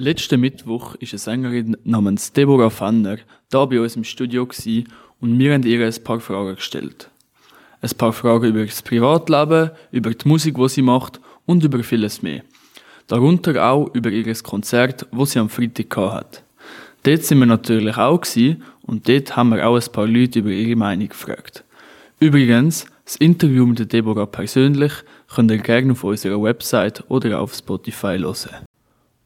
Letzten Mittwoch war eine Sängerin namens Deborah Fenner da bei uns im Studio und wir haben ihr ein paar Fragen gestellt. Ein paar Fragen über das Privatleben, über die Musik, die sie macht und über vieles mehr. Darunter auch über ihr Konzert, wo sie am Freitag hat. Dort sind wir natürlich auch und dort haben wir auch ein paar Leute über ihre Meinung gefragt. Übrigens, das Interview mit Deborah persönlich könnt ihr gerne auf unserer Website oder auf Spotify hören.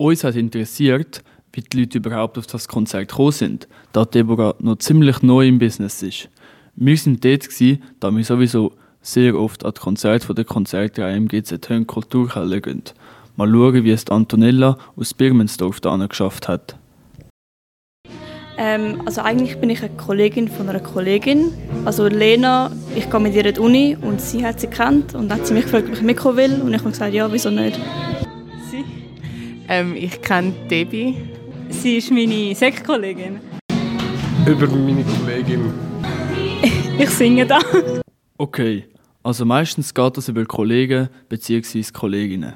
Uns hat interessiert, wie die Leute überhaupt auf das Konzert gekommen sind, da Deborah noch ziemlich neu im Business ist. Wir sind dort gewesen, da wir sowieso sehr oft an die Konzerte der Konzertreihe im GZ Höhen Kulturhalle gehen. Mal schauen, wie es Antonella aus Birmensdorf da geschafft hat. Ähm, also eigentlich bin ich eine Kollegin von einer Kollegin. Also Lena, ich gehe mit ihr in die Uni und sie hat sie kennt und dann hat sie mich gefragt, ob ich mitkommen will und ich habe gesagt, ja, wieso nicht. Ähm, ich kenne Debbie. Sie ist meine Sektkollegin. Über meine Kollegin. ich singe da. Okay, also meistens geht das über Kollegen bzw. Kolleginnen.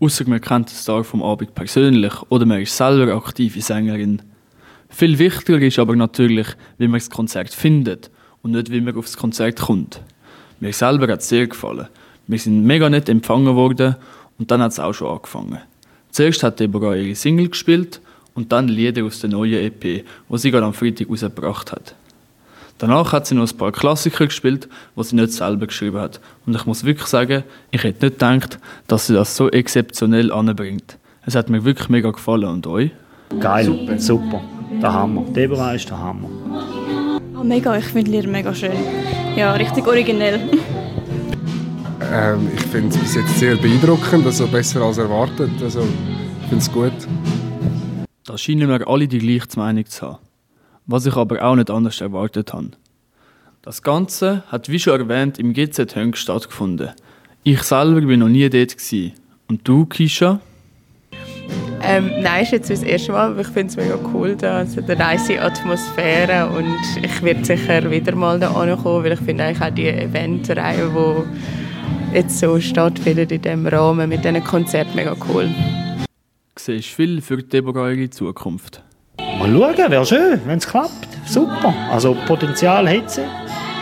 Außer man kennt den Star vom Abend persönlich oder man ist selber aktive Sängerin. Viel wichtiger ist aber natürlich, wie man das Konzert findet und nicht, wie man aufs Konzert kommt. Mir selber hat es sehr gefallen. Wir sind mega nett empfangen worden und dann hat es auch schon angefangen. Zuerst hat Deborah ihre Single gespielt und dann Lieder aus der neuen EP, die sie gerade am Freitag rausgebracht hat. Danach hat sie noch ein paar Klassiker gespielt, die sie nicht selber geschrieben hat. Und ich muss wirklich sagen, ich hätte nicht gedacht, dass sie das so exzeptionell anbringt. Es hat mir wirklich mega gefallen. Und euch? Geil, super. super. Der Hammer. Deborah ist der Hammer. Oh, mega, ich finde Lieder mega schön. Ja, richtig originell. Ähm, ich finde es bis jetzt sehr beeindruckend, also besser als erwartet. Also, ich finde es gut. Da scheinen wir alle die gleiche Meinung zu haben. Was ich aber auch nicht anders erwartet habe. Das Ganze hat, wie schon erwähnt, im GZ Höng stattgefunden. Ich selber bin noch nie dort. Gewesen. Und du, Kisha? Ähm, nein, ist jetzt das erste Mal, aber ich finde es mega cool, da also eine nice Atmosphäre und ich werde sicher wieder mal da ankommen, weil ich finde eigentlich auch die Eventreihe, die jetzt so stattfindet in diesem Rahmen mit diesen Konzerten mega cool. Siehst du viel für Deborah ihre Zukunft? Mal schauen, wäre schön, wenn es klappt. Super. Also Potenzial hat sie.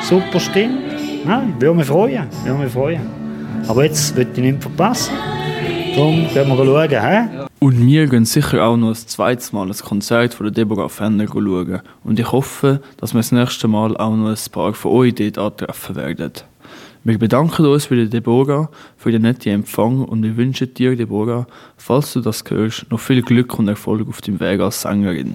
Super Stimme. Nein, würde mich freuen. Würde mich freuen. Aber jetzt wird ich nicht verpassen. Darum werden wir schauen. He? Und wir gehen sicher auch noch ein zweites Mal ein Konzert von der Deborah Fenner schauen. Und ich hoffe, dass wir das nächste Mal auch noch ein paar von euch dort antreffen werden. Wir bedanken uns bei der Deborah für den netten Empfang und wir wünschen dir, Deborah, falls du das hörst, noch viel Glück und Erfolg auf dem Weg als Sängerin.